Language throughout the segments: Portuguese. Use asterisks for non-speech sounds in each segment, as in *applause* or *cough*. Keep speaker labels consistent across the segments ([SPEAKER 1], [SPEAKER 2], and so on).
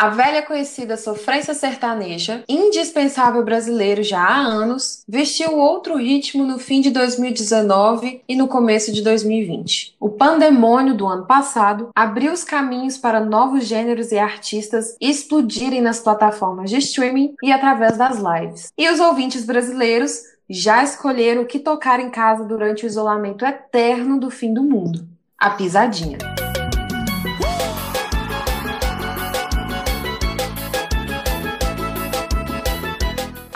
[SPEAKER 1] A velha conhecida sofrência sertaneja, indispensável brasileiro já há anos, vestiu outro ritmo no fim de 2019 e no começo de 2020. O pandemônio do ano passado abriu os caminhos para novos gêneros e artistas explodirem nas plataformas de streaming e através das lives. E os ouvintes brasileiros já escolheram o que tocar em casa durante o isolamento eterno do fim do mundo: a pisadinha.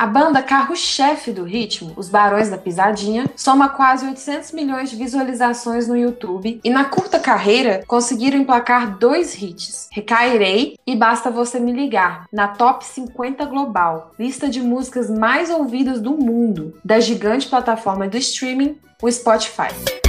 [SPEAKER 1] A banda carro-chefe do ritmo, Os Barões da Pisadinha, soma quase 800 milhões de visualizações no YouTube e na curta carreira conseguiram emplacar dois hits, Recairei e Basta Você Me Ligar, na Top 50 Global, lista de músicas mais ouvidas do mundo, da gigante plataforma do streaming, o Spotify.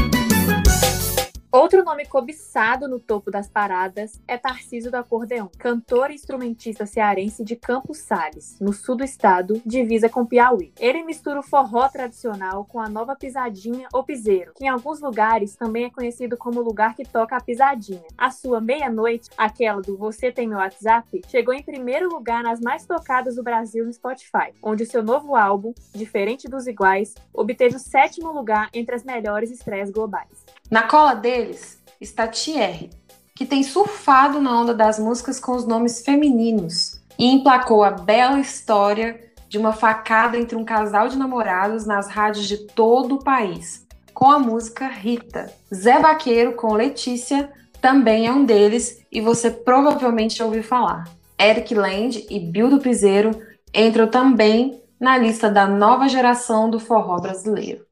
[SPEAKER 2] Outro nome cobiçado no topo das paradas é Tarcísio do Acordeão, cantor e instrumentista cearense de Campos Sales, no sul do estado, divisa com Piauí. Ele mistura o forró tradicional com a nova pisadinha ou piseiro, que em alguns lugares também é conhecido como lugar que toca a pisadinha. A sua meia-noite, aquela do Você Tem Meu WhatsApp, chegou em primeiro lugar nas mais tocadas do Brasil no Spotify, onde o seu novo álbum, Diferente dos Iguais, obteve o sétimo lugar entre as melhores estreias globais.
[SPEAKER 1] Na cola deles está Thierry, que tem surfado na onda das músicas com os nomes femininos e emplacou a bela história de uma facada entre um casal de namorados nas rádios de todo o país, com a música Rita. Zé Vaqueiro com Letícia também é um deles e você provavelmente já ouviu falar. Eric Land e Bill do Piseiro entram também na lista da nova geração do forró brasileiro.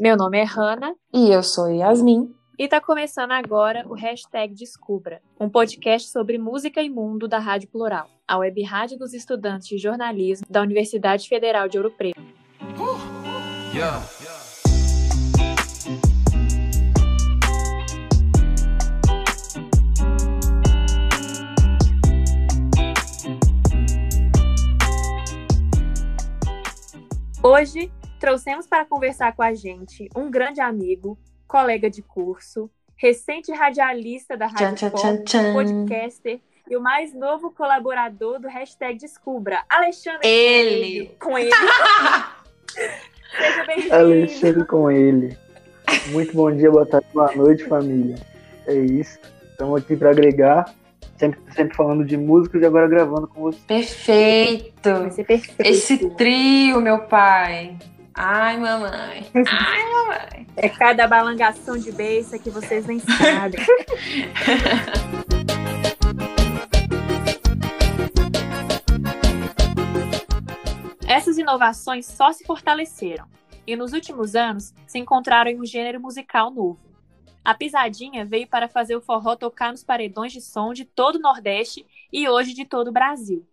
[SPEAKER 2] Meu nome é Hanna.
[SPEAKER 1] E eu sou Yasmin.
[SPEAKER 2] E está começando agora o Hashtag Descubra, um podcast sobre música e mundo da Rádio Plural, a web rádio dos estudantes de jornalismo da Universidade Federal de Ouro Preto. Uh, yeah. Hoje trouxemos para conversar com a gente um grande amigo, colega de curso, recente radialista da Rádio tchan, tchan, tchan, podcaster e o mais novo colaborador do hashtag Descubra, Alexandre
[SPEAKER 1] Ele!
[SPEAKER 2] Com ele. *laughs* Seja bem-vindo.
[SPEAKER 3] Alexandre com ele. Muito bom dia, boa tarde, boa noite, família. É isso. Estamos aqui para agregar sempre, sempre falando de músicas e agora gravando com você.
[SPEAKER 1] Perfeito.
[SPEAKER 2] Vai ser perfeito.
[SPEAKER 1] Esse trio, meu pai. Ai, mamãe. Ai, mamãe.
[SPEAKER 2] É cada balangação de beiça que vocês nem sabem. *laughs* Essas inovações só se fortaleceram e nos últimos anos se encontraram em um gênero musical novo. A pisadinha veio para fazer o forró tocar nos paredões de som de todo o Nordeste e hoje de todo o Brasil.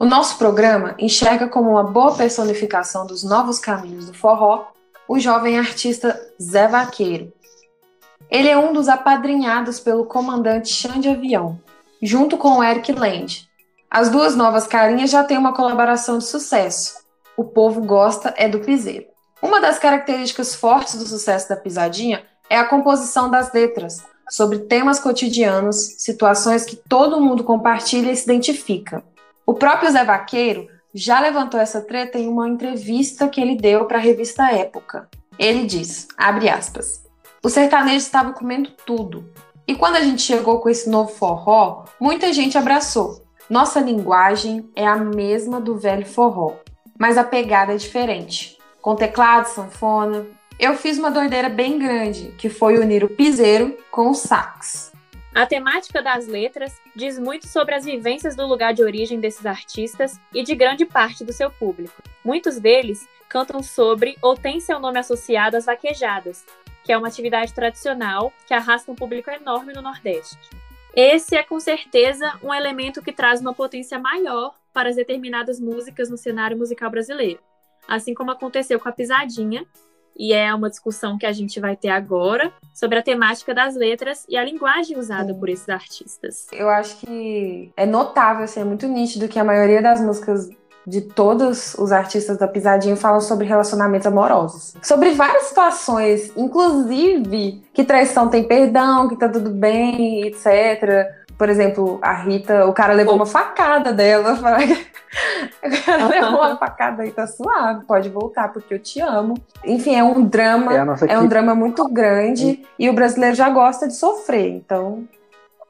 [SPEAKER 1] O nosso programa enxerga como uma boa personificação dos novos caminhos do forró o jovem artista Zé Vaqueiro. Ele é um dos apadrinhados pelo comandante Xande Avião, junto com o Eric Land. As duas novas carinhas já têm uma colaboração de sucesso. O povo gosta é do piseiro. Uma das características fortes do sucesso da pisadinha é a composição das letras, sobre temas cotidianos, situações que todo mundo compartilha e se identifica. O próprio Zé Vaqueiro já levantou essa treta em uma entrevista que ele deu para a revista Época. Ele diz, abre aspas, o sertanejo estava comendo tudo. E quando a gente chegou com esse novo forró, muita gente abraçou. Nossa linguagem é a mesma do velho forró, mas a pegada é diferente. Com teclado, sanfona. Eu fiz uma doideira bem grande, que foi unir o piseiro com o sax.
[SPEAKER 2] A temática das letras diz muito sobre as vivências do lugar de origem desses artistas e de grande parte do seu público. Muitos deles cantam sobre ou têm seu nome associado às vaquejadas, que é uma atividade tradicional que arrasta um público enorme no Nordeste. Esse é com certeza um elemento que traz uma potência maior para as determinadas músicas no cenário musical brasileiro, assim como aconteceu com a pisadinha, e é uma discussão que a gente vai ter agora sobre a temática das letras e a linguagem usada por esses artistas.
[SPEAKER 1] Eu acho que é notável, assim, é muito nítido que a maioria das músicas de todos os artistas da Pisadinha falam sobre relacionamentos amorosos. Sobre várias situações, inclusive que traição tem perdão, que tá tudo bem, etc. por exemplo, a Rita, o cara levou uma facada dela. *laughs* o cara levou uma facada aí, tá suave, pode voltar, porque eu te amo. Enfim, é um drama, é, é um drama muito grande e o brasileiro já gosta de sofrer, então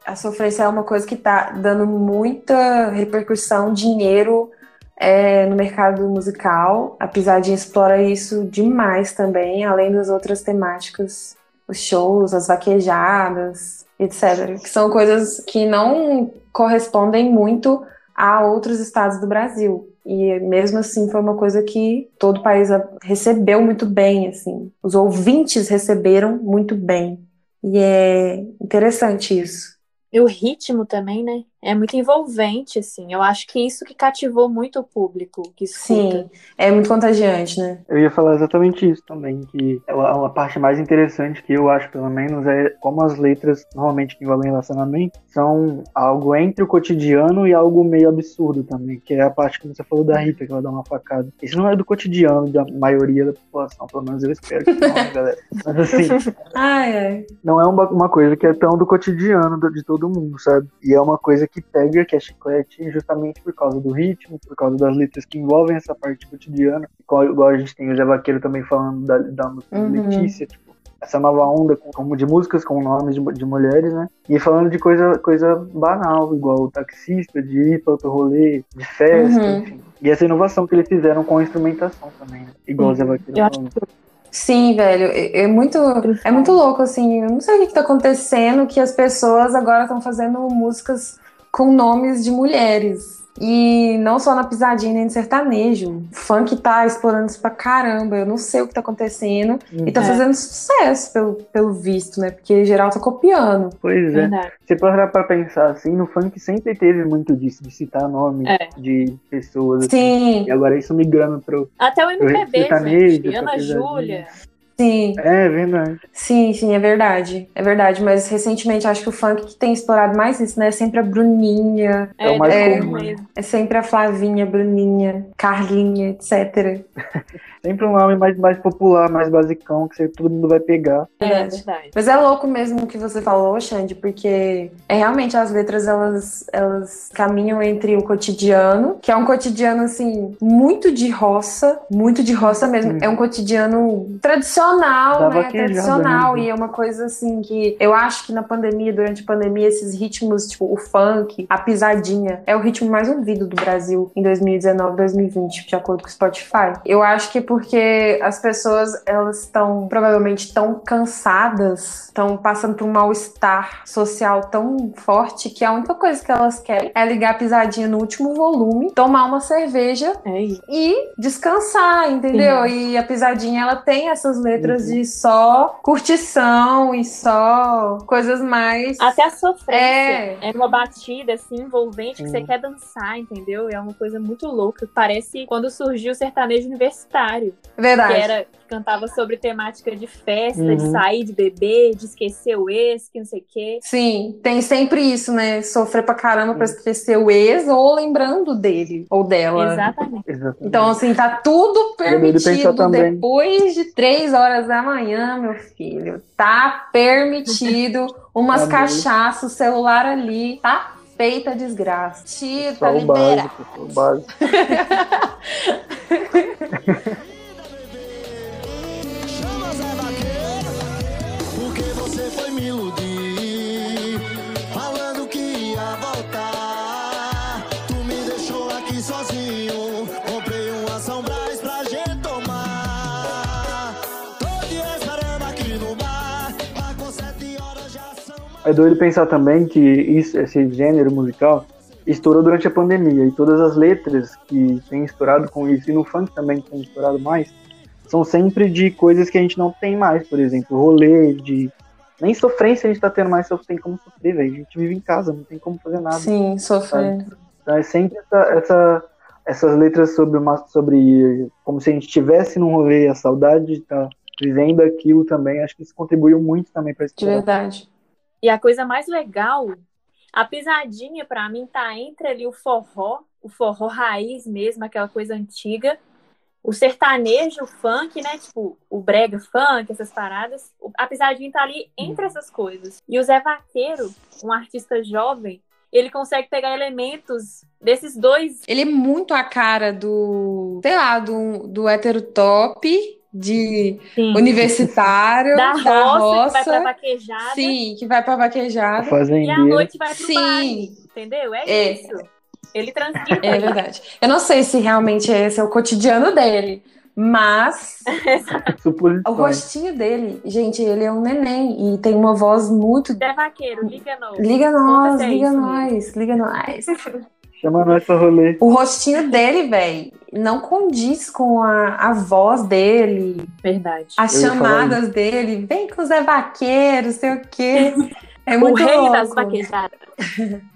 [SPEAKER 1] a sofrência é uma coisa que tá dando muita repercussão, dinheiro é, no mercado musical. A Pisadinha explora isso demais também, além das outras temáticas, os shows, as vaquejadas, etc. Que são coisas que não correspondem muito a outros estados do Brasil. E mesmo assim foi uma coisa que todo o país recebeu muito bem, assim. Os ouvintes receberam muito bem. E é interessante isso.
[SPEAKER 2] E o ritmo também, né? É muito envolvente, assim. Eu acho que isso que cativou muito o público que escuta.
[SPEAKER 1] Sim, é muito contagiante, né?
[SPEAKER 3] Eu ia falar exatamente isso também, que é a parte mais interessante que eu acho, pelo menos, é como as letras, normalmente que envolvem relacionamento, são algo entre o cotidiano e algo meio absurdo também, que é a parte que você falou da Rita, que ela dá uma facada. Isso não é do cotidiano da maioria da população, pelo menos eu espero que não, né, *laughs* galera. Mas assim,
[SPEAKER 1] ai, ai.
[SPEAKER 3] não é uma, uma coisa que é tão do cotidiano de todo mundo, sabe? E é uma coisa que pega, que é chiclete, justamente por causa do ritmo, por causa das letras que envolvem essa parte cotidiana. Igual, igual a gente tem o Zé Vaqueiro também falando da, da música uhum. Letícia, tipo, essa nova onda com, de músicas com nomes de, de, mulheres, né? E falando de coisa, coisa banal, igual o taxista, de ir para outro rolê, de festa, uhum. enfim. E essa inovação que eles fizeram com a instrumentação também, né? igual uhum. o Zé Vaqueiro falando.
[SPEAKER 1] Sim, velho, é, é, muito, é muito louco, assim, eu não sei o que, que tá acontecendo, que as pessoas agora estão fazendo músicas com nomes de mulheres. E não só na pisadinha, nem no sertanejo. O funk tá explorando isso pra caramba. Eu não sei o que tá acontecendo. Hum. E tá é. fazendo sucesso, pelo, pelo visto, né? Porque geral tá copiando.
[SPEAKER 3] Pois é. Verdade. Você parar pra pensar assim, no funk sempre teve muito disso, de citar nomes é. de pessoas.
[SPEAKER 1] Assim. Sim.
[SPEAKER 3] Assim. E agora isso migrando pro.
[SPEAKER 2] Até o MPB, gente. Ana Júlia.
[SPEAKER 1] Sim.
[SPEAKER 3] É verdade.
[SPEAKER 1] Sim, sim, é verdade. É verdade. Mas recentemente acho que o funk que tem explorado mais isso, né? É sempre a Bruninha.
[SPEAKER 3] É, é o mais é, comum.
[SPEAKER 1] É sempre a Flavinha, Bruninha, Carlinha, etc. *laughs*
[SPEAKER 3] Sempre um nome mais, mais popular, mais basicão, que todo mundo vai pegar.
[SPEAKER 2] É verdade.
[SPEAKER 1] Mas é louco mesmo o que você falou, Xande, porque é realmente as letras elas, elas caminham entre o cotidiano, que é um cotidiano assim, muito de roça, muito de roça mesmo. Hum. É um cotidiano tradicional, né? Tradicional. Né? E é uma coisa assim que eu acho que na pandemia, durante a pandemia, esses ritmos, tipo, o funk, a pisadinha, é o ritmo mais ouvido do Brasil em 2019, 2020, de acordo com o Spotify. Eu acho que porque as pessoas elas estão provavelmente tão cansadas, estão passando por um mal-estar social tão forte que a única coisa que elas querem é ligar a pisadinha no último volume, tomar uma cerveja
[SPEAKER 2] é
[SPEAKER 1] e descansar, entendeu? Sim. E a pisadinha ela tem essas letras uhum. de só curtição e só coisas mais
[SPEAKER 2] até a sofrência. É, é uma batida assim envolvente que você quer dançar, entendeu? É uma coisa muito louca. Parece quando surgiu o sertanejo universitário
[SPEAKER 1] Verdade.
[SPEAKER 2] Que era cantava sobre temática de festa, uhum. de sair, de beber, de esquecer o ex, que não sei o quê.
[SPEAKER 1] Sim, tem sempre isso, né? Sofrer pra caramba pra esquecer o ex ou lembrando dele ou dela.
[SPEAKER 2] Exatamente.
[SPEAKER 1] Então, assim, tá tudo permitido depois de três horas da manhã, meu filho. Tá permitido umas *laughs* tá cachaças, celular ali, tá feita desgraça. Tira, tá liberado. Básico, o básico.
[SPEAKER 3] É doido pensar também que isso, esse gênero musical estourou durante a pandemia e todas as letras que têm estourado com isso, e no funk também tem estourado mais, são sempre de coisas que a gente não tem mais, por exemplo, rolê, de. Nem sofrência a gente tá tendo mais, só tem como sofrer, velho. A gente vive em casa, não tem como fazer nada.
[SPEAKER 1] Sim, sofrer.
[SPEAKER 3] Então é sempre essa, essa, essas letras sobre, uma, sobre como se a gente estivesse num rolê, a saudade de estar tá vivendo aquilo também. Acho que isso contribuiu muito também para esse
[SPEAKER 1] De verdade.
[SPEAKER 2] E a coisa mais legal, a pisadinha para mim tá entre ali o forró, o forró raiz mesmo, aquela coisa antiga, o sertanejo, o funk, né? Tipo, o brega funk, essas paradas. A Pisadinha tá ali entre essas coisas. E o Zé Vaqueiro, um artista jovem, ele consegue pegar elementos desses dois.
[SPEAKER 1] Ele é muito a cara do, sei lá, do, do hétero top de Sim. universitário
[SPEAKER 2] da, da roça, roça, que vai pra vaquejada.
[SPEAKER 1] Sim, que vai pra vaquejada.
[SPEAKER 2] E a noite vai pro Sim. Baile, entendeu? É, é, isso. Ele transita.
[SPEAKER 1] É verdade. Eu não sei se realmente esse é o cotidiano dele, mas *laughs* o rostinho dele, gente, ele é um neném e tem uma voz muito.
[SPEAKER 2] É vaqueiro, liga nós.
[SPEAKER 1] Liga nós, liga nós, liga nós.
[SPEAKER 3] Chama nós pra rolê.
[SPEAKER 1] O rostinho dele, velho, não condiz com a, a voz dele.
[SPEAKER 2] Verdade.
[SPEAKER 1] As Eu chamadas dele. Vem com o Zé Vaqueiro, sei o quê. *laughs* É
[SPEAKER 2] muito
[SPEAKER 1] o rei
[SPEAKER 2] louco. das vaquejadas.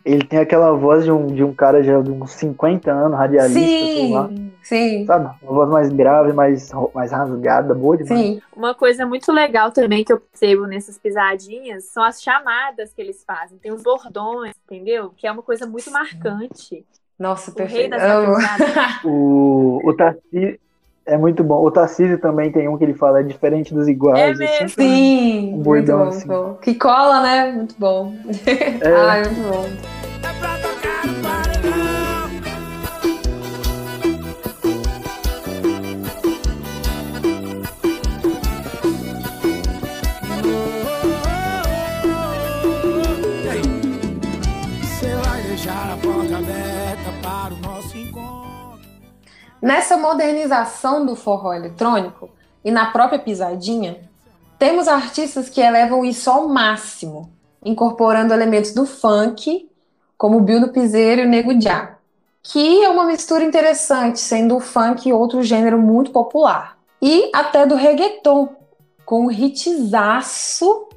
[SPEAKER 3] Ele tem aquela voz de um, de um cara já de uns 50 anos, radialista,
[SPEAKER 1] sim,
[SPEAKER 3] sei lá.
[SPEAKER 1] Sim.
[SPEAKER 3] Sabe? Uma voz mais grave, mais, mais rasgada, boa demais. Sim.
[SPEAKER 2] Uma coisa muito legal também que eu percebo nessas pisadinhas são as chamadas que eles fazem. Tem os bordões, entendeu? Que é uma coisa muito marcante.
[SPEAKER 1] Nossa,
[SPEAKER 2] o
[SPEAKER 1] perfeito.
[SPEAKER 3] O, o Tarcísio é muito bom. O Tarcísio também tem um que ele fala, é diferente dos iguais.
[SPEAKER 1] É mesmo? Sim, um bordão, muito bom, assim. bom. Que cola, né? Muito bom. *laughs* É. Ai, muito bom. Nessa modernização do forró eletrônico e na própria pisadinha, temos artistas que elevam isso ao máximo, incorporando elementos do funk, como o Bill do Piseiro e o Nego Dia, que é uma mistura interessante, sendo o funk outro gênero muito popular. E até do reggaeton, com o hitzaço,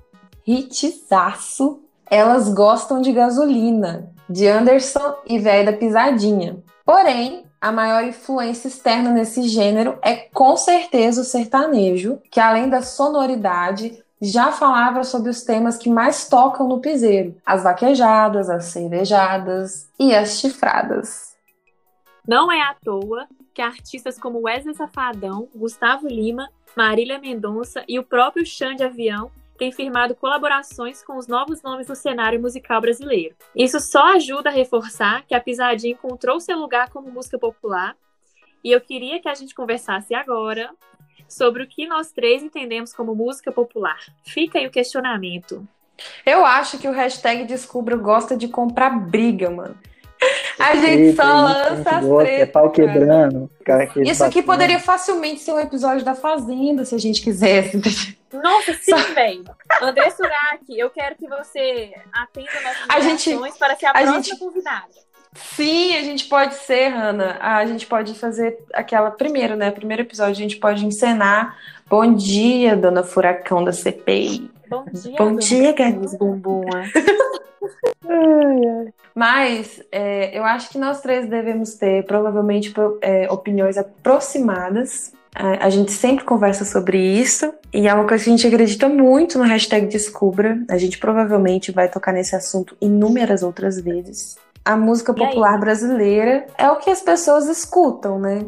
[SPEAKER 1] hitzaço, Elas Gostam de Gasolina, de Anderson e Véia da Pisadinha. Porém, a maior influência externa nesse gênero é com certeza o sertanejo, que além da sonoridade, já falava sobre os temas que mais tocam no piseiro: as vaquejadas, as cervejadas e as chifradas.
[SPEAKER 2] Não é à toa que artistas como Wesley Safadão, Gustavo Lima, Marília Mendonça e o próprio Xande Avião tem firmado colaborações com os novos nomes do cenário musical brasileiro. Isso só ajuda a reforçar que a Pisadinha encontrou seu lugar como música popular. E eu queria que a gente conversasse agora sobre o que nós três entendemos como música popular. Fica aí o questionamento.
[SPEAKER 1] Eu acho que o hashtag Descubra gosta de comprar briga, mano. A gente só lança as tretas. É
[SPEAKER 3] pau quebrando.
[SPEAKER 1] Cara, Isso aqui poderia facilmente ser um episódio da Fazenda, se a gente quisesse.
[SPEAKER 2] Nossa, sim, só... velho. André Suraki, eu quero que você atenda nossas a gente, para ser a, a próxima gente... convidada.
[SPEAKER 1] Sim, a gente pode ser, Hanna. A gente pode fazer aquela primeiro, né? Primeiro episódio, a gente pode encenar. Bom dia, dona Furacão da CPI.
[SPEAKER 2] Bom dia,
[SPEAKER 1] Bom dia, gatinhos
[SPEAKER 2] bumbum. *laughs*
[SPEAKER 1] Mas é, eu acho que nós três devemos ter provavelmente é, opiniões aproximadas. A, a gente sempre conversa sobre isso e é uma coisa que a gente acredita muito no hashtag Descubra. A gente provavelmente vai tocar nesse assunto inúmeras outras vezes. A música popular brasileira é o que as pessoas escutam, né?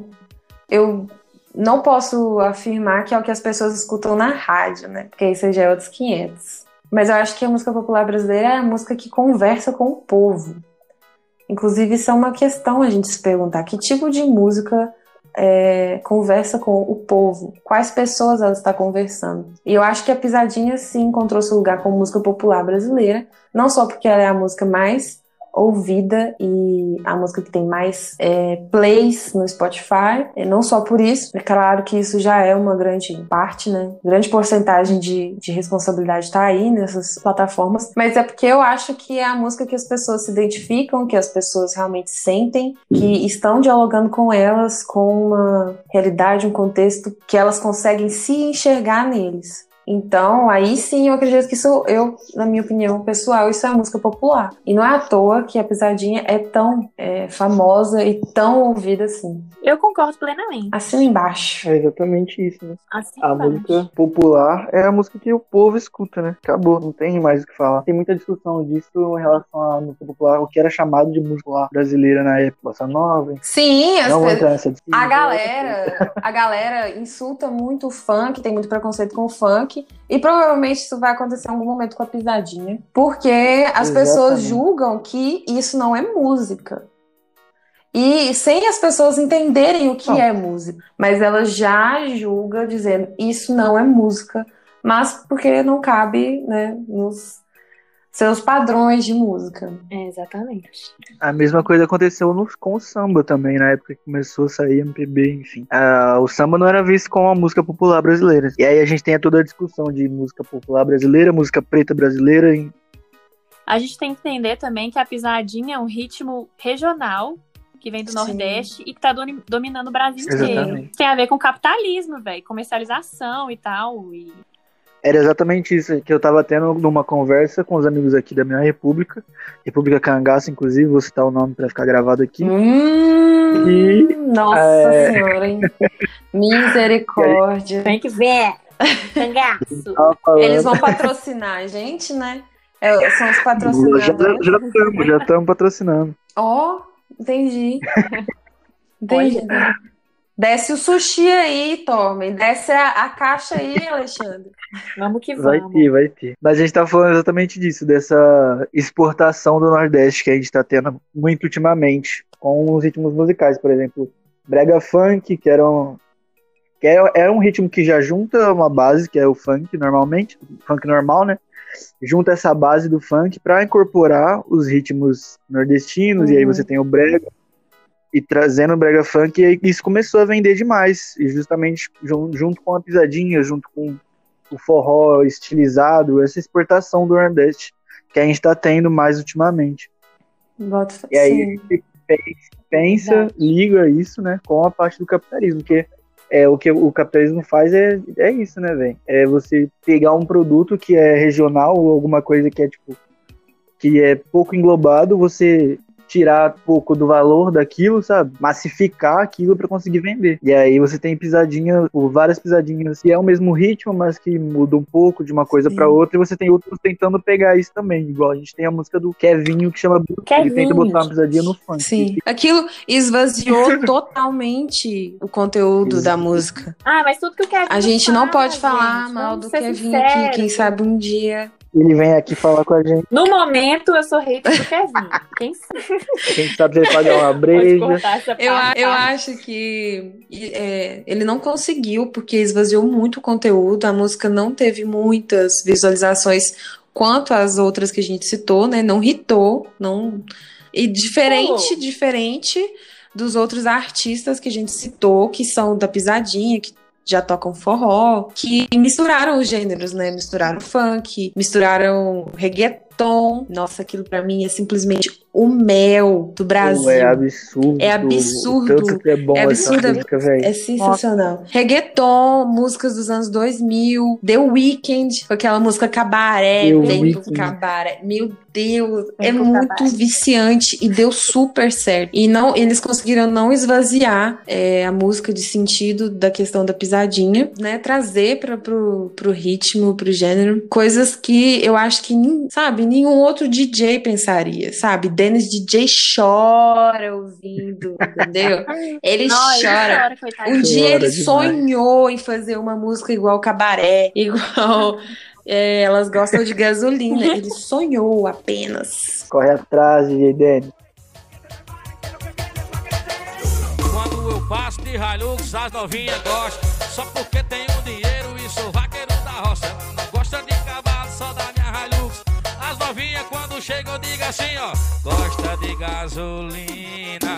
[SPEAKER 1] Eu não posso afirmar que é o que as pessoas escutam na rádio, né? Porque isso já é outros 500. Mas eu acho que a música popular brasileira é a música que conversa com o povo. Inclusive, isso é uma questão a gente se perguntar: que tipo de música é, conversa com o povo? Quais pessoas ela está conversando? E eu acho que a Pisadinha, sim, encontrou seu lugar como música popular brasileira, não só porque ela é a música mais ouvida e a música que tem mais é, plays no Spotify. E não só por isso, é claro que isso já é uma grande parte, né? Grande porcentagem de, de responsabilidade está aí nessas plataformas, mas é porque eu acho que é a música que as pessoas se identificam, que as pessoas realmente sentem, que estão dialogando com elas com uma realidade, um contexto que elas conseguem se enxergar neles. Então, aí sim, eu acredito que isso, eu, na minha opinião pessoal, isso é música popular. E não é à toa que a Pisadinha é tão é, famosa e tão ouvida assim.
[SPEAKER 2] Eu concordo plenamente.
[SPEAKER 1] Assina embaixo.
[SPEAKER 3] É exatamente isso, né?
[SPEAKER 2] Assim
[SPEAKER 3] A
[SPEAKER 2] embaixo.
[SPEAKER 3] música popular é a música que o povo escuta, né? Acabou, não tem mais o que falar. Tem muita discussão disso em relação à música popular, o que era chamado de música popular brasileira na época, bossa nova.
[SPEAKER 1] Sim, as
[SPEAKER 3] Não entrar nessa discussão.
[SPEAKER 1] a galera, a galera insulta muito o funk, tem muito preconceito com o funk, e provavelmente isso vai acontecer em algum momento com a pisadinha, porque as pessoas
[SPEAKER 3] Exatamente.
[SPEAKER 1] julgam que isso não é música. E sem as pessoas entenderem o que
[SPEAKER 3] Não.
[SPEAKER 1] é música, mas ela já julga dizendo isso não é música, mas porque não cabe, né, nos seus padrões de música.
[SPEAKER 2] É, exatamente.
[SPEAKER 3] A mesma coisa aconteceu no- com o samba também, na época que começou a sair MPB, enfim. Ah, o samba não era visto como uma música popular brasileira. E aí a gente tem toda a discussão de música popular brasileira, música preta brasileira. e-
[SPEAKER 2] A gente tem que entender também que a pisadinha é um ritmo regional que vem do
[SPEAKER 1] Sim.
[SPEAKER 2] Nordeste e que tá dominando o Brasil inteiro.
[SPEAKER 3] Exatamente.
[SPEAKER 2] Tem a ver com capitalismo, velho, comercialização e tal. E
[SPEAKER 3] Era exatamente isso que eu tava tendo numa conversa com os amigos aqui da minha república, República Cangaço, inclusive, vou citar o nome pra ficar gravado aqui.
[SPEAKER 1] Hum,
[SPEAKER 3] E,
[SPEAKER 1] nossa
[SPEAKER 3] é,
[SPEAKER 1] senhora, hein? Misericórdia.
[SPEAKER 2] tem que ver. Cangaço.
[SPEAKER 1] Eles vão patrocinar a gente, né? É, são os patrocinadores.
[SPEAKER 3] já estamos, já estamos patrocinando.
[SPEAKER 1] Ó, entendi. Entendi. Desce o sushi aí, Tormen. Desce a, a caixa aí, Alexandre.
[SPEAKER 2] Vamos que
[SPEAKER 3] Vai
[SPEAKER 2] vamos.
[SPEAKER 3] ter, vai ter. Mas a gente tá falando exatamente disso, dessa exportação do Nordeste que a gente tá tendo muito ultimamente, com os ritmos musicais, por exemplo, Brega Funk, que era um, que é, é um ritmo que já junta uma base, que é o funk normalmente, funk normal, né? Junta essa base do funk para incorporar os ritmos nordestinos, e aí
[SPEAKER 1] Uhum.
[SPEAKER 3] você tem o brega, e trazendo o brega funk, e isso começou a vender demais, e justamente jun- junto com a pisadinha, junto com o forró estilizado, essa exportação do Nordeste que a gente tá tendo mais ultimamente. E aí a gente pensa,
[SPEAKER 1] Verdade.
[SPEAKER 3] liga isso, né, com a parte do capitalismo, porque é, o que o capitalismo faz é, é isso, né, velho? É você pegar um produto que é regional ou alguma coisa que é tipo que é pouco englobado, você tirar pouco do valor daquilo, sabe? Massificar aquilo para conseguir vender. E aí você tem pisadinha, ou várias pisadinhas que é o mesmo ritmo, mas que muda um pouco de uma coisa para outra, e você tem outros tentando pegar isso também. Igual a gente tem a música do Kevinho que chama Bruto, ele tenta
[SPEAKER 2] Kevinho.
[SPEAKER 3] botar uma pisadinha no funk.
[SPEAKER 1] Sim. Aquilo esvaziou *laughs* totalmente o conteúdo
[SPEAKER 3] Isso.
[SPEAKER 1] da música.
[SPEAKER 2] Ah, mas tudo que eu quero
[SPEAKER 1] A gente não pode falar
[SPEAKER 2] gente,
[SPEAKER 1] mal do
[SPEAKER 2] ser
[SPEAKER 1] Kevin aqui, quem sabe um dia.
[SPEAKER 3] Ele vem aqui falar com a gente.
[SPEAKER 2] No momento, eu sou hater do Kevin. Quem sabe
[SPEAKER 3] Quem sabe se ele pagar uma
[SPEAKER 2] pode
[SPEAKER 3] breja.
[SPEAKER 1] Eu, eu acho que é, ele não conseguiu, porque esvaziou muito o conteúdo, a música não teve muitas visualizações quanto as outras que a gente citou, né? Não hitou, não. E diferente,
[SPEAKER 2] Pô.
[SPEAKER 1] diferente dos outros artistas que a gente citou, que são da pisadinha, que já tocam forró, que misturaram os gêneros, né? Misturaram funk, misturaram reggaeton. Nossa, aquilo pra mim é simplesmente o mel do Brasil.
[SPEAKER 3] É absurdo.
[SPEAKER 1] É absurdo.
[SPEAKER 3] O tanto que é bom
[SPEAKER 1] É
[SPEAKER 3] essa
[SPEAKER 1] absurdo.
[SPEAKER 3] música, velho.
[SPEAKER 1] É sensacional. Reggaeton, músicas dos anos 2000, The Weeknd, com aquela música Cabaré,
[SPEAKER 3] The
[SPEAKER 1] vem pro
[SPEAKER 3] Weeknd.
[SPEAKER 1] Cabaré. Meu Deus, é muito
[SPEAKER 2] Cabaré.
[SPEAKER 1] viciante e deu super certo. E não, eles conseguiram não esvaziar é, a música de sentido da questão da pisadinha, né? Trazer para pro, pro ritmo, pro gênero, coisas que eu acho que, sabe, nenhum outro DJ pensaria, sabe? Dennis DJ chora ouvindo, entendeu? *laughs* Ele
[SPEAKER 2] Não, ele
[SPEAKER 1] chora.
[SPEAKER 2] chora.
[SPEAKER 1] Um dia ele
[SPEAKER 3] demais.
[SPEAKER 1] sonhou em fazer uma música igual Cabaré, *laughs* igual é, Elas Gostam de Gasolina. Ele sonhou apenas.
[SPEAKER 3] Corre atrás, DJ Dennis.
[SPEAKER 4] Quando eu passo de Hilux, as novinhas gostam. Só porque tenho dinheiro quando eu digo assim, ó. Gosta de gasolina.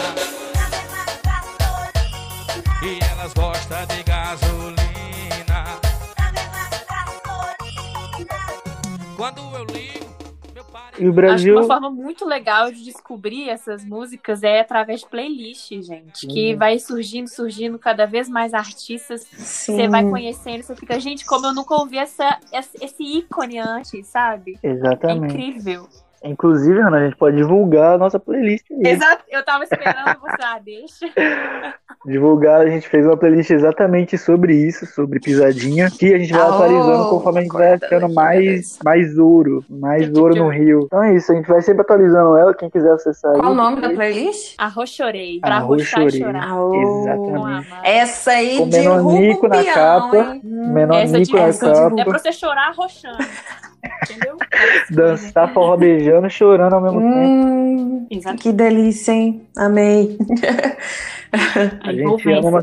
[SPEAKER 4] E elas gostam de gasolina. Quando eu ligo, meu pai.
[SPEAKER 3] E o Brasil.
[SPEAKER 2] Acho que uma forma muito legal de descobrir essas músicas é através de playlist, gente. Que
[SPEAKER 3] Uhum.
[SPEAKER 2] vai surgindo, surgindo cada vez mais artistas.
[SPEAKER 1] Sim.
[SPEAKER 2] Você vai conhecendo, você fica, gente, como eu nunca ouvi essa, esse ícone antes, sabe? É
[SPEAKER 3] Exatamente.
[SPEAKER 2] incrível.
[SPEAKER 3] Inclusive, Ana, a gente pode divulgar a nossa playlist. aí.
[SPEAKER 2] Exato, eu tava esperando você, ah, deixa. *laughs*
[SPEAKER 3] Divulgar, a gente fez uma playlist exatamente sobre isso, sobre pisadinha, que a gente vai atualizando
[SPEAKER 1] oh,
[SPEAKER 3] conforme a gente vai achando mais, mais ouro, mais
[SPEAKER 2] Que
[SPEAKER 3] ouro
[SPEAKER 2] que
[SPEAKER 3] no rio. Então é isso, a gente vai sempre atualizando ela, quem quiser acessar
[SPEAKER 1] Qual o nome da playlist?
[SPEAKER 2] Arrochorei. Pra
[SPEAKER 3] Arrochorei.
[SPEAKER 2] arrochar e chorar.
[SPEAKER 1] Ô.
[SPEAKER 3] Exatamente.
[SPEAKER 1] Essa aí
[SPEAKER 3] Com
[SPEAKER 1] de
[SPEAKER 3] menor Nico na capa, menor Nico na capa.
[SPEAKER 2] É pra você chorar arrochando. Entendeu?
[SPEAKER 3] Dançar forró beijando, chorando ao mesmo tempo.
[SPEAKER 1] Hum,
[SPEAKER 2] Exato.
[SPEAKER 1] que delícia, hein? Amei. *laughs* *laughs*
[SPEAKER 3] A gente ama.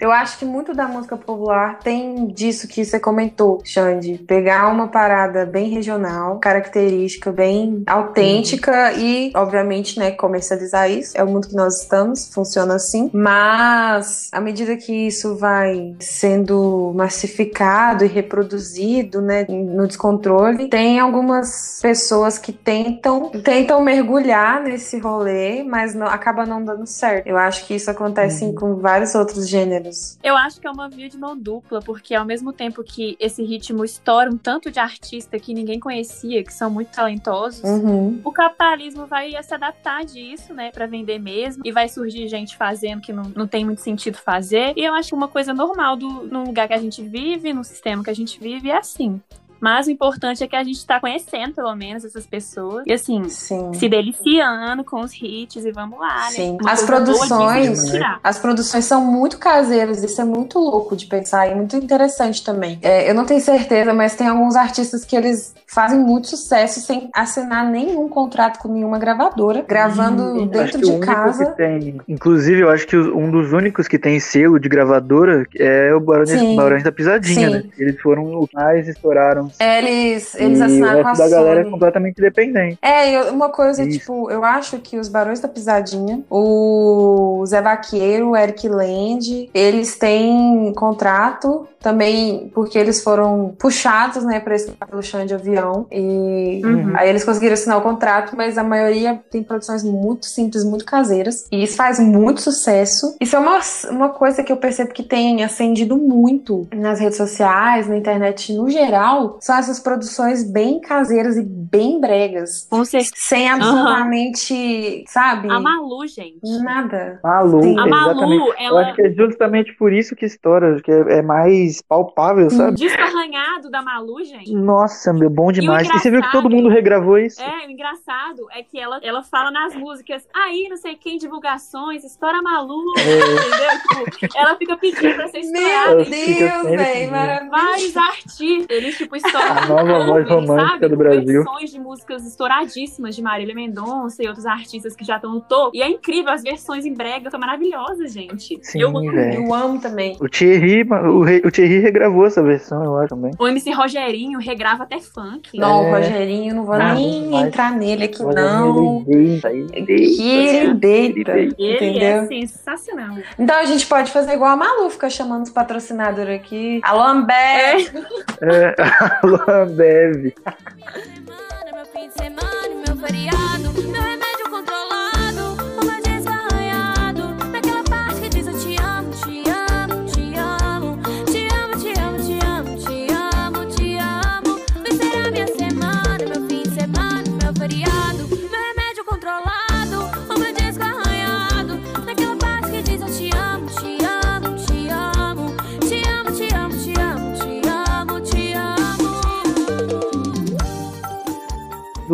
[SPEAKER 1] Eu acho que muito da música popular tem disso que você comentou, Xande. Pegar uma parada bem regional, característica, bem autêntica e, obviamente, né, comercializar isso. É o mundo que nós estamos, funciona assim. Mas, à medida que isso vai sendo massificado e reproduzido, né, no descontrole, tem algumas pessoas que tentam, tentam mergulhar nesse rolê, mas não, acaba não dando certo. Eu acho que isso acontece
[SPEAKER 3] Uhum.
[SPEAKER 1] com vários outros gêneros.
[SPEAKER 2] Eu acho que é uma via de mão dupla, porque ao mesmo tempo que esse ritmo estoura um tanto de artista que ninguém conhecia, que são muito talentosos,
[SPEAKER 1] Uhum.
[SPEAKER 2] o capitalismo vai se adaptar disso, né, Pra vender mesmo, e vai surgir gente fazendo que não, não tem muito sentido fazer. E eu acho que uma coisa normal do, no lugar que a gente vive, no sistema que a gente vive, é assim. Mas o importante é que a gente tá conhecendo, pelo menos, essas pessoas. E assim,
[SPEAKER 1] Sim.
[SPEAKER 2] se deliciando com os hits e vamos lá,
[SPEAKER 1] Sim.
[SPEAKER 2] né? Uma
[SPEAKER 1] As produções-. As produções são muito caseiras, isso é muito louco de pensar e muito interessante também. É, eu não tenho certeza, mas tem alguns artistas que eles fazem muito sucesso sem assinar nenhum contrato com nenhuma gravadora, gravando
[SPEAKER 3] Hum,
[SPEAKER 1] dentro de casa.
[SPEAKER 3] que tem. Inclusive, eu acho que um dos únicos que tem selo de gravadora é o Barões, da Pisadinha,
[SPEAKER 1] Sim.
[SPEAKER 3] né? Eles foram os mais estouraram.
[SPEAKER 1] É, Eles, eles
[SPEAKER 3] e o
[SPEAKER 1] assinaram com a
[SPEAKER 3] da galera é
[SPEAKER 1] Sony.
[SPEAKER 3] completamente independente.
[SPEAKER 1] É, eu- uma coisa,
[SPEAKER 3] Isso.
[SPEAKER 1] tipo, eu acho que os Barões da Pisadinha, o Zé Vaqueiro, o Eric Land, eles têm contrato também porque eles foram puxados, né, pra esse pelo chão de avião e
[SPEAKER 2] Uhum.
[SPEAKER 1] aí eles conseguiram assinar o contrato, mas a maioria tem produções muito simples, muito caseiras e isso faz muito sucesso. Isso é uma, uma coisa que eu percebo que tem acendido muito nas redes sociais, na internet no geral, são essas produções bem caseiras e bem bregas.
[SPEAKER 2] Com certeza.
[SPEAKER 1] Sem absolutamente, sabe?
[SPEAKER 2] A Malu, gente.
[SPEAKER 1] Nada.
[SPEAKER 3] Malu,
[SPEAKER 1] Sim.
[SPEAKER 2] A
[SPEAKER 3] exatamente.
[SPEAKER 2] Malu,
[SPEAKER 3] Eu
[SPEAKER 2] ela.
[SPEAKER 3] acho que é justamente por isso que estoura, que é, é mais palpável,
[SPEAKER 2] O
[SPEAKER 3] sabe?
[SPEAKER 2] disco arranhado da Malu, gente.
[SPEAKER 3] Nossa, meu, bom demais. E, você viu que todo mundo regravou isso?
[SPEAKER 2] É, o engraçado é que ela, ela fala nas músicas, aí, não sei quem, divulgações, estoura Malu, *laughs* entendeu? Tipo, ela fica pedindo pra ser estourada.
[SPEAKER 1] Meu
[SPEAKER 3] Eu
[SPEAKER 1] Deus, velho, maravilhoso.
[SPEAKER 2] Vários artistas, eles, tipo.
[SPEAKER 3] A nova voz romântica
[SPEAKER 2] sabe?
[SPEAKER 3] do Brasil.
[SPEAKER 2] Versões de músicas estouradíssimas de Marília Mendonça e outros artistas que já estão no topo. E é incrível, as versões em brega são maravilhosas, gente.
[SPEAKER 3] Sim,
[SPEAKER 2] eu amo.
[SPEAKER 1] Eu amo também.
[SPEAKER 3] O Thierry, o, Re- o Thierry regravou essa versão, eu acho também.
[SPEAKER 2] O MC Rogerinho regrava até funk.
[SPEAKER 1] Não, o
[SPEAKER 3] É.
[SPEAKER 1] Rogerinho, não vou
[SPEAKER 3] Não,
[SPEAKER 1] nem
[SPEAKER 3] mas-
[SPEAKER 1] entrar nele aqui,
[SPEAKER 3] Olha,
[SPEAKER 1] não.
[SPEAKER 3] ele deita, ele deita.
[SPEAKER 1] Que ele deita,
[SPEAKER 2] Ele é
[SPEAKER 1] entendeu?
[SPEAKER 2] sensacional.
[SPEAKER 1] Então a gente pode fazer igual a Malu, ficar chamando os patrocinadores aqui. Alô, Amber!
[SPEAKER 3] É, *laughs* alô, Ambev.
[SPEAKER 5] semana, meu fim de semana, meu feriado,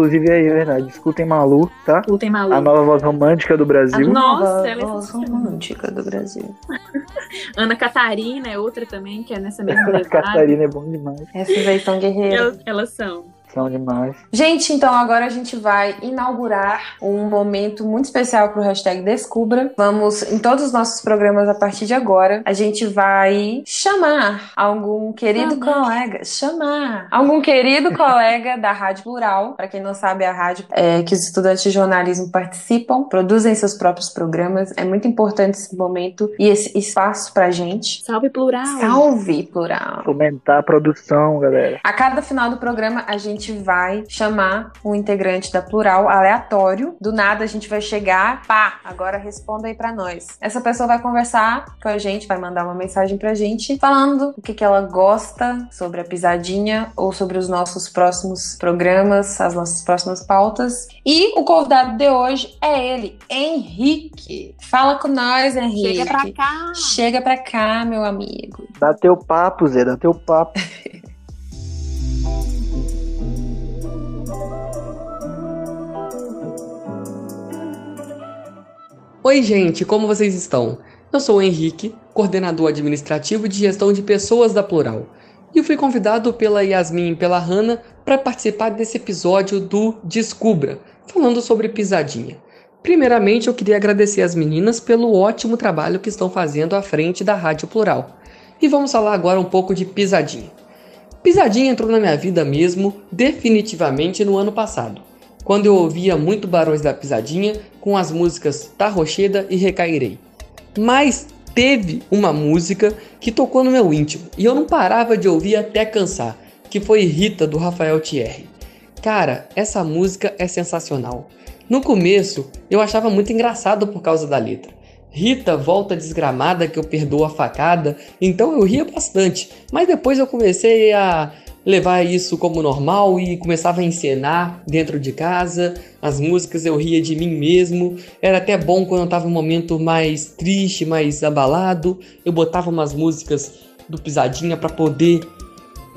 [SPEAKER 3] Inclusive, é verdade. Escutem Malu, tá?
[SPEAKER 2] Lutem
[SPEAKER 3] A
[SPEAKER 2] maluco.
[SPEAKER 3] nova voz romântica do Brasil.
[SPEAKER 2] Nossa,
[SPEAKER 1] Nova
[SPEAKER 2] ela é
[SPEAKER 1] voz romântica do Brasil. *laughs*
[SPEAKER 2] Ana Catarina é outra também, que é nessa mesma
[SPEAKER 3] A
[SPEAKER 2] levada.
[SPEAKER 3] Catarina é bom demais.
[SPEAKER 1] Essas aí são guerreiras.
[SPEAKER 2] Elas, elas são.
[SPEAKER 3] São demais.
[SPEAKER 1] Gente, então agora a gente vai inaugurar um momento muito especial pro hashtag Descubra. Vamos, em todos os nossos programas a partir de agora, a gente vai chamar algum querido
[SPEAKER 2] Chamar.
[SPEAKER 1] colega, chamar algum querido *laughs* colega da Rádio Plural. Para quem não sabe, é a rádio é, que os estudantes de jornalismo participam, produzem seus próprios programas. É muito importante esse momento e esse espaço pra gente.
[SPEAKER 2] Salve plural.
[SPEAKER 1] Salve, Plural!
[SPEAKER 3] Fomentar a produção, galera.
[SPEAKER 1] A cada final do programa, a gente gente vai chamar um integrante da Plural aleatório. Do nada a gente vai chegar, pá, agora responda aí pra nós. Essa pessoa vai conversar com a gente, vai mandar uma mensagem pra gente falando o que, que ela gosta sobre a pisadinha ou sobre os nossos próximos programas, as nossas próximas pautas. E o convidado de hoje é ele, Henrique. Fala com nós, Henrique.
[SPEAKER 2] Chega pra cá.
[SPEAKER 1] Chega pra cá, meu amigo.
[SPEAKER 3] Dá teu papo, Zé, dá teu papo. *laughs*
[SPEAKER 6] Oi, gente, como vocês estão? Eu sou o Henrique, coordenador administrativo de gestão de pessoas da Plural, e fui convidado pela Yasmin e pela Hanna para participar desse episódio do Descubra, falando sobre pisadinha. Primeiramente, eu queria agradecer as meninas pelo ótimo trabalho que estão fazendo à frente da Rádio Plural. E vamos falar agora um pouco de pisadinha. Pisadinha entrou na minha vida mesmo, definitivamente no ano passado, quando eu ouvia muito Barões da Pisadinha com as músicas Tá Rocheda e Recairei. Mas teve uma música que tocou no meu íntimo e eu não parava de ouvir até cansar, que foi Rita do Rafael Thierry. Cara, essa música é sensacional. No começo, eu achava muito engraçado por causa da letra. Rita volta desgramada que eu perdoo a facada, então eu ria bastante. Mas depois eu comecei a levar isso como normal e começava a encenar dentro de casa. As músicas eu ria de mim mesmo. Era até bom quando eu tava em um momento mais triste, mais abalado. Eu botava umas músicas do Pisadinha para poder,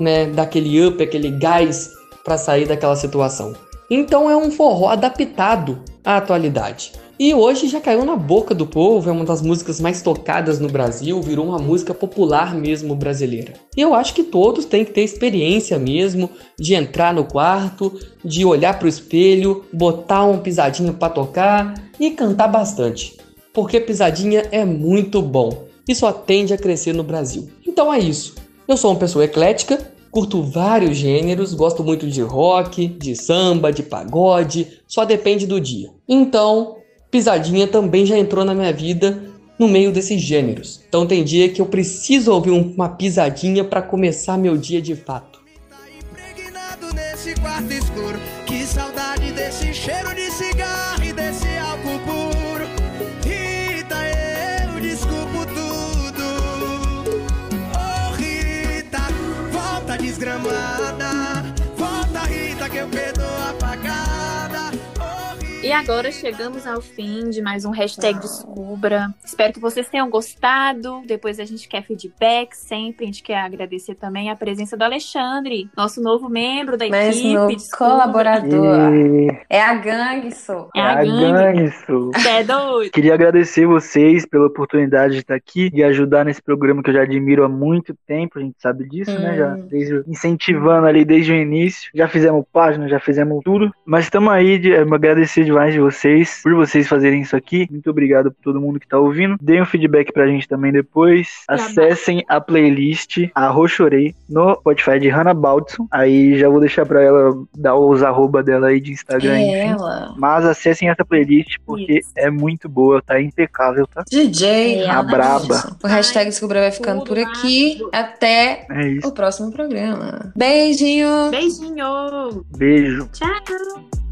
[SPEAKER 6] né, dar aquele up, aquele gás para sair daquela situação. Então é um forró adaptado à atualidade. E hoje já caiu na boca do povo, é uma das músicas mais tocadas no Brasil, virou uma música popular mesmo brasileira. E eu acho que todos têm que ter experiência mesmo de entrar no quarto, de olhar pro espelho, botar um pisadinho para tocar e cantar bastante. Porque pisadinha é muito bom e só tende a crescer no Brasil. Então é isso. Eu sou uma pessoa eclética, curto vários gêneros, gosto muito de rock, de samba, de pagode, só depende do dia. Então, pisadinha também já entrou na minha vida no meio desses gêneros. Então tem dia que eu preciso ouvir um- uma pisadinha para começar meu dia de fato.
[SPEAKER 7] Que saudade desse cheiro de cigarro e desse álcool
[SPEAKER 2] E agora chegamos ao fim de mais um hashtag Descubra. Espero que vocês tenham gostado. Depois a gente quer feedback sempre. A gente quer agradecer também a presença do Alexandre, nosso novo membro da
[SPEAKER 1] Mas
[SPEAKER 2] equipe.
[SPEAKER 1] no
[SPEAKER 2] Descubra.
[SPEAKER 1] colaborador.
[SPEAKER 3] E...
[SPEAKER 1] É a gangue, sou.
[SPEAKER 2] É a gangue.
[SPEAKER 3] sou.
[SPEAKER 2] É doido.
[SPEAKER 3] Queria agradecer vocês pela oportunidade de estar aqui e ajudar nesse programa que eu já admiro há muito tempo, a gente sabe disso, né? Já
[SPEAKER 1] Hum.
[SPEAKER 3] desde, incentivando ali desde o início. Já fizemos página, já fizemos tudo. Mas estamos aí, de, agradecer demais de vocês, por vocês fazerem isso aqui. Muito obrigado por todo mundo que tá ouvindo. Deem um feedback pra gente também depois. Acessem a playlist Arrochorei no Spotify de Hannah Baldson. Aí já vou deixar pra ela dar os arroba dela aí de Instagram,
[SPEAKER 1] É
[SPEAKER 3] enfim.
[SPEAKER 1] ela.
[SPEAKER 3] Mas acessem essa playlist porque
[SPEAKER 2] Isso.
[SPEAKER 3] é muito boa, tá impecável, tá?
[SPEAKER 1] DJ.
[SPEAKER 2] É,
[SPEAKER 3] a braba.
[SPEAKER 1] O hashtag Descubra vai ficando por aqui. Até
[SPEAKER 3] É isso.
[SPEAKER 1] o próximo programa. Beijinho.
[SPEAKER 2] Beijinho.
[SPEAKER 3] Beijo.
[SPEAKER 2] Tchau.